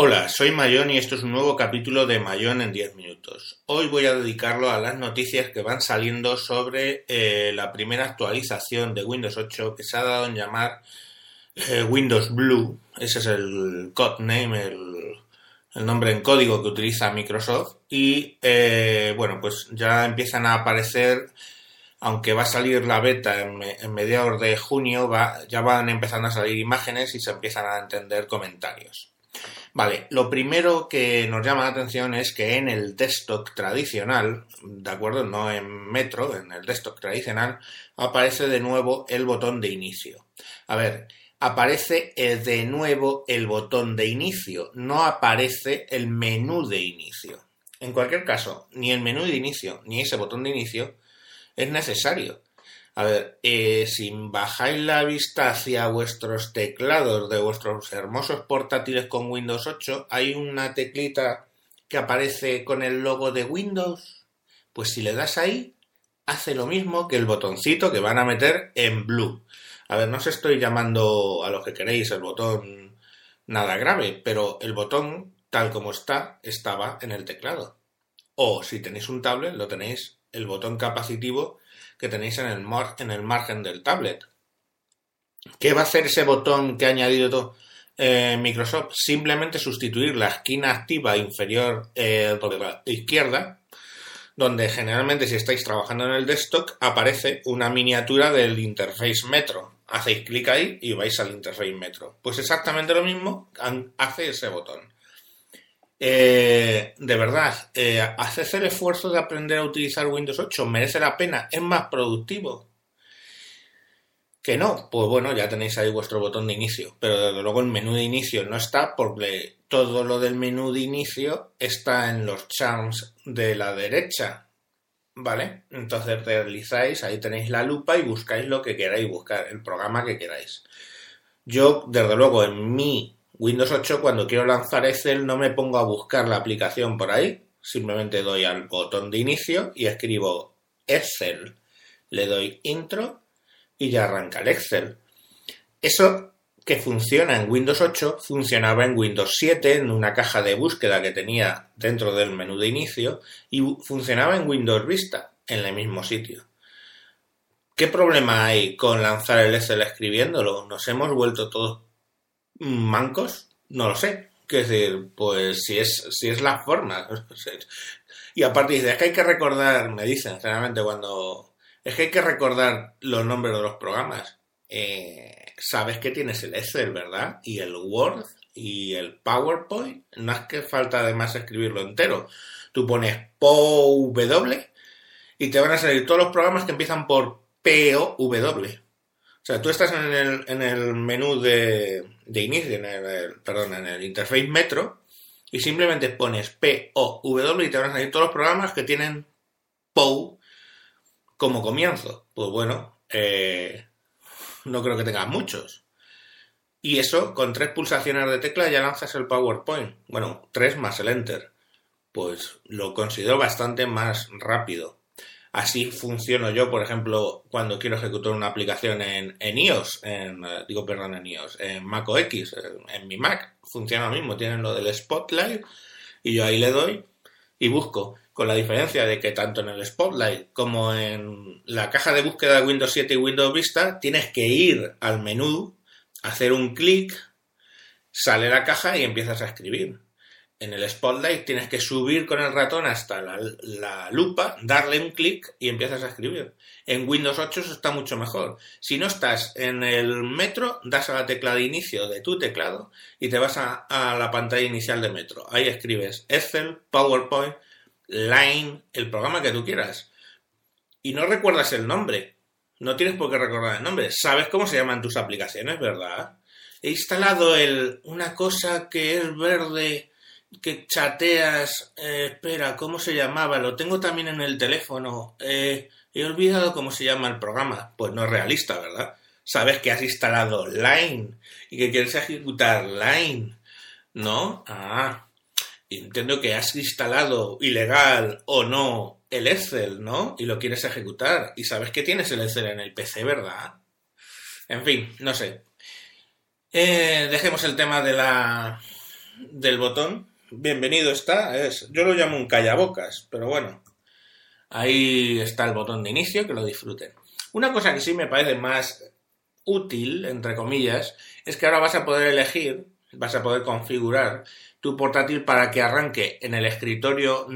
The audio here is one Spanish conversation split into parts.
Hola, soy Mayón y esto es un nuevo capítulo de Mayón en 10 minutos. Hoy voy a dedicarlo a las noticias que van saliendo sobre eh, la primera actualización de Windows 8 que se ha dado en llamar eh, Windows Blue. Ese es el codename, el, nombre en código que utiliza Microsoft. Y eh, bueno, pues ya empiezan a aparecer, aunque va a salir la beta en, mediados de junio, ya van empezando a salir imágenes y se empiezan a entender comentarios. Vale, lo primero que nos llama la atención es que en el desktop tradicional, ¿de acuerdo? No en Metro, en el desktop tradicional, aparece de nuevo el botón de inicio. A ver, aparece de nuevo el botón de inicio, no aparece el menú de inicio. En cualquier caso, ni el menú de inicio ni ese botón de inicio es necesario. A ver, eh, si bajáis la vista hacia vuestros teclados de vuestros hermosos portátiles con Windows 8, hay una teclita que aparece con el logo de Windows. Pues si le das ahí, hace lo mismo que el botoncito que van a meter en blue. A ver, no os estoy llamando a lo que queréis el botón nada grave, pero el botón, tal como está, estaba en el teclado. O si tenéis un tablet, lo tenéis el botón capacitivo que tenéis en el, mar en el margen del tablet. ¿Qué va a hacer ese botón que ha añadido eh, Microsoft? Simplemente sustituir la esquina activa inferior eh, izquierda, donde generalmente si estáis trabajando en el desktop aparece una miniatura del interface Metro. Hacéis clic ahí y vais al interface Metro. Pues exactamente lo mismo hace ese botón. Eh, de verdad, eh, el esfuerzo de aprender a utilizar Windows 8 merece la pena, es más productivo. Que no, pues bueno, ya tenéis ahí vuestro botón de inicio, pero desde luego el menú de inicio no está porque todo lo del menú de inicio está en los charms de la derecha, ¿vale? Entonces realizáis, ahí tenéis la lupa y buscáis lo que queráis buscar, el programa que queráis. Yo, desde luego, en mi Windows 8 cuando quiero lanzar Excel no me pongo a buscar la aplicación por ahí, simplemente doy al botón de inicio y escribo Excel, le doy intro y ya arranca el Excel. Eso que funciona en Windows 8 funcionaba en Windows 7 en una caja de búsqueda que tenía dentro del menú de inicio y funcionaba en Windows Vista en el mismo sitio. ¿Qué problema hay con lanzar el Excel escribiéndolo? Nos hemos vuelto todos mancos, no lo sé. Que decir, pues si es, si es la forma. y aparte dice, es que hay que recordar, me dicen generalmente cuando, es que hay que recordar los nombres de los programas. Eh, sabes que tienes el Excel, ¿verdad? Y el Word y el PowerPoint. No es que falta además escribirlo entero. Tú pones POW y te van a salir todos los programas que empiezan por POW. O sea, tú estás en el, en el menú de, de inicio, en el, perdón, en el interface Metro, y simplemente pones P O W y te van a salir todos los programas que tienen POW como comienzo. Pues bueno, eh, no creo que tengas muchos. Y eso, con tres pulsaciones de tecla ya lanzas el PowerPoint. Bueno, tres más el Enter. Pues lo considero bastante más rápido. Así funciono yo, por ejemplo, cuando quiero ejecutar una aplicación en, en iOS, en, eh, digo, perdón, en iOS, en Mac OS X, en, mi Mac, funciona lo mismo, tienen lo del Spotlight y yo ahí le doy y busco, con la diferencia de que tanto en el Spotlight como en la caja de búsqueda de Windows 7 y Windows Vista tienes que ir al menú, hacer un clic, sale la caja y empiezas a escribir en el Spotlight tienes que subir con el ratón hasta la, lupa, darle un clic y empiezas a escribir. En Windows 8 eso está mucho mejor. Si no estás en el metro, das a la tecla de inicio de tu teclado y te vas a, la pantalla inicial de metro. Ahí escribes Excel, PowerPoint, Line, el programa que tú quieras. Y no recuerdas el nombre. No tienes por qué recordar el nombre. Sabes cómo se llaman tus aplicaciones, ¿verdad? He instalado el, una cosa que es verde que chateas, eh, espera, ¿cómo se llamaba? Lo tengo también en el teléfono. Eh, he olvidado cómo se llama el programa. Pues no es realista, ¿verdad? Sabes que has instalado Line y que quieres ejecutar Line, ¿no? Ah, entiendo que has instalado ilegal o no el Excel, ¿no? Y lo quieres ejecutar. Y sabes que tienes el Excel en el PC, ¿verdad? En fin, no sé. Eh, dejemos el tema de la del botón, bienvenido está. Es, yo lo llamo un callabocas, pero bueno, ahí está el botón de inicio, que lo disfruten. Una cosa que sí me parece más útil, entre comillas, es que ahora vas a poder elegir, vas a poder configurar tu portátil para que arranque en el escritorio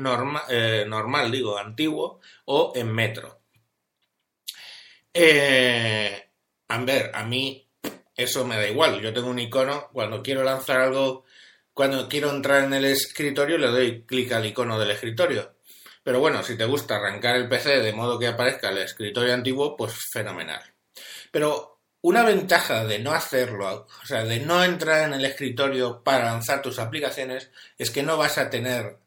eh, normal, digo, antiguo, o en metro. Eh, a ver, a mí eso me da igual. Yo tengo un icono, cuando quiero lanzar algo, cuando quiero entrar en el escritorio, le doy clic al icono del escritorio. Pero bueno, si te gusta arrancar el PC de modo que aparezca el escritorio antiguo, pues fenomenal. Pero una ventaja de no hacerlo, o sea, de no entrar en el escritorio para lanzar tus aplicaciones, es que no vas a tener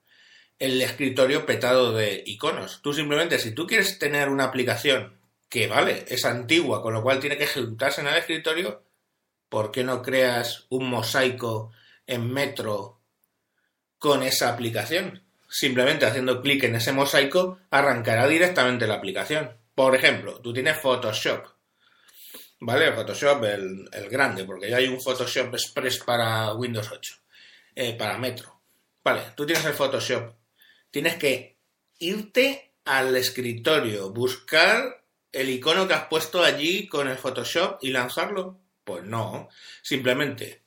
el escritorio petado de iconos. Tú simplemente, si tú quieres tener una aplicación que, vale, es antigua, con lo cual tiene que ejecutarse en el escritorio, ¿por qué no creas un mosaico en Metro con esa aplicación? Simplemente haciendo clic en ese mosaico arrancará directamente la aplicación. Por ejemplo, tú tienes Photoshop. ¿Vale? Photoshop, el, grande, porque ya hay un Photoshop Express para Windows 8, eh, para Metro. Vale, tú tienes el Photoshop. Tienes que irte al escritorio, buscar el icono que has puesto allí con el Photoshop y lanzarlo. Pues no, simplemente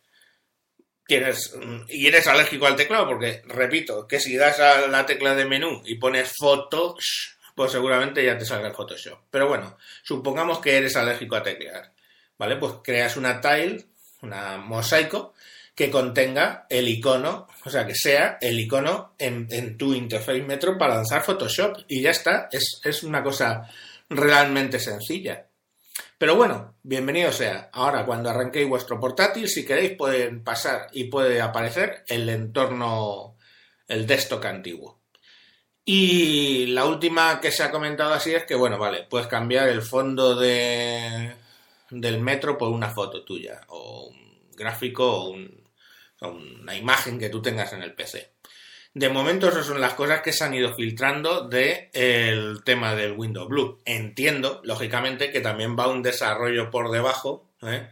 tienes y eres alérgico al teclado porque repito que si das a la tecla de menú y pones fotos pues seguramente ya te salga Photoshop. Pero bueno, supongamos que eres alérgico a teclear, ¿vale? Pues creas una tile, una mosaico que contenga el icono, o sea, que sea el icono en, tu interface Metro para lanzar Photoshop y ya está, es, es una cosa realmente sencilla. Pero bueno, bienvenido sea. Ahora, cuando arranquéis vuestro portátil, si queréis, pueden pasar y puede aparecer el entorno, el desktop antiguo. Y la última que se ha comentado así es que, bueno, vale, puedes cambiar el fondo de, del metro por una foto tuya, o un gráfico, o, una imagen que tú tengas en el PC. De momento, esas son las cosas que se han ido filtrando del el tema del Windows Blue. Entiendo, lógicamente, que también va un desarrollo por debajo ¿eh?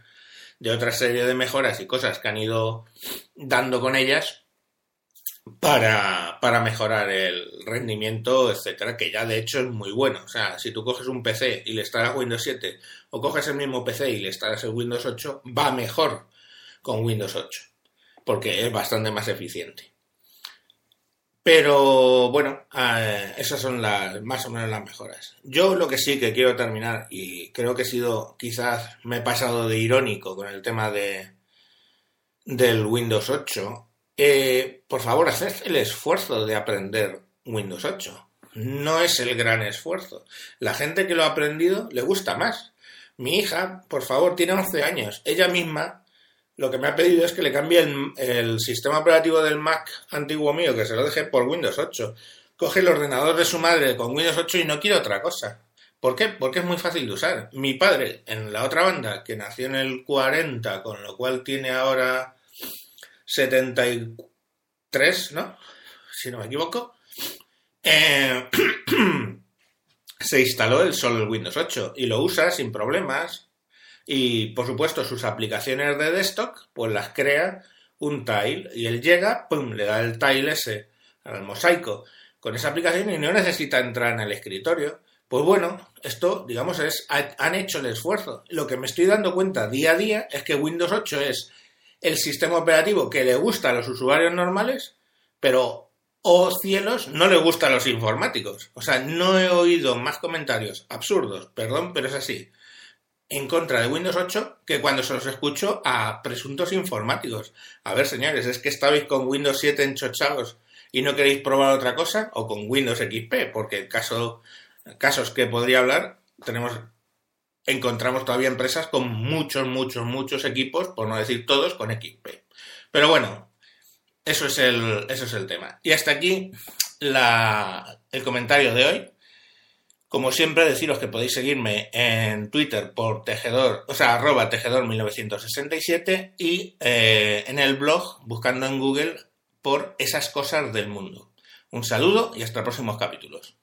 de otra serie de mejoras y cosas que han ido dando con ellas para, para mejorar el rendimiento, etcétera, que ya de hecho es muy bueno. O sea, si tú coges un PC y le instalas Windows 7 o coges el mismo PC y le instalas el Windows 8, va mejor con Windows 8, porque es bastante más eficiente. Pero bueno, eh, esas son las más o menos las mejoras. Yo lo que sí que quiero terminar, y creo que he sido, quizás me he pasado de irónico con el tema de del Windows 8, eh, por favor, haced el esfuerzo de aprender Windows 8. No es el gran esfuerzo. La gente que lo ha aprendido le gusta más. Mi hija, por favor, tiene 11 años. Ella misma lo que me ha pedido es que le cambie el, sistema operativo del Mac antiguo mío, que se lo deje por Windows 8. Coge el ordenador de su madre con Windows 8 y no quiere otra cosa. ¿Por qué? Porque es muy fácil de usar. Mi padre, en la otra banda, que nació en el 40, con lo cual tiene ahora 73, ¿no? Si no me equivoco. Eh, se instaló el solo el Windows 8 y lo usa sin problemas. Y por supuesto, sus aplicaciones de desktop, pues las crea un tile. Y él llega, pum, le da el tile ese al mosaico con esa aplicación y no necesita entrar en el escritorio. Pues bueno, esto, digamos, es, han hecho el esfuerzo. Lo que me estoy dando cuenta día a día es que Windows 8 es el sistema operativo que le gusta a los usuarios normales, pero, oh cielos, no le gusta a los informáticos. O sea, no he oído más comentarios absurdos, perdón, pero es así, en contra de Windows 8 que cuando se los escucho a presuntos informáticos. A ver, señores, ¿es que estabais con Windows 7 enchochados y no queréis probar otra cosa? O con Windows XP, porque caso, casos que podría hablar, tenemos encontramos todavía empresas con muchos, muchos, muchos equipos, por no decir todos, con XP. Pero bueno, eso es el, eso es el tema. Y hasta aquí el comentario de hoy. Como siempre, deciros que podéis seguirme en Twitter por tejedor, o sea, arroba tejedor 1967 y eh, en el blog buscando en Google por esas cosas del mundo. Un saludo y hasta próximos capítulos.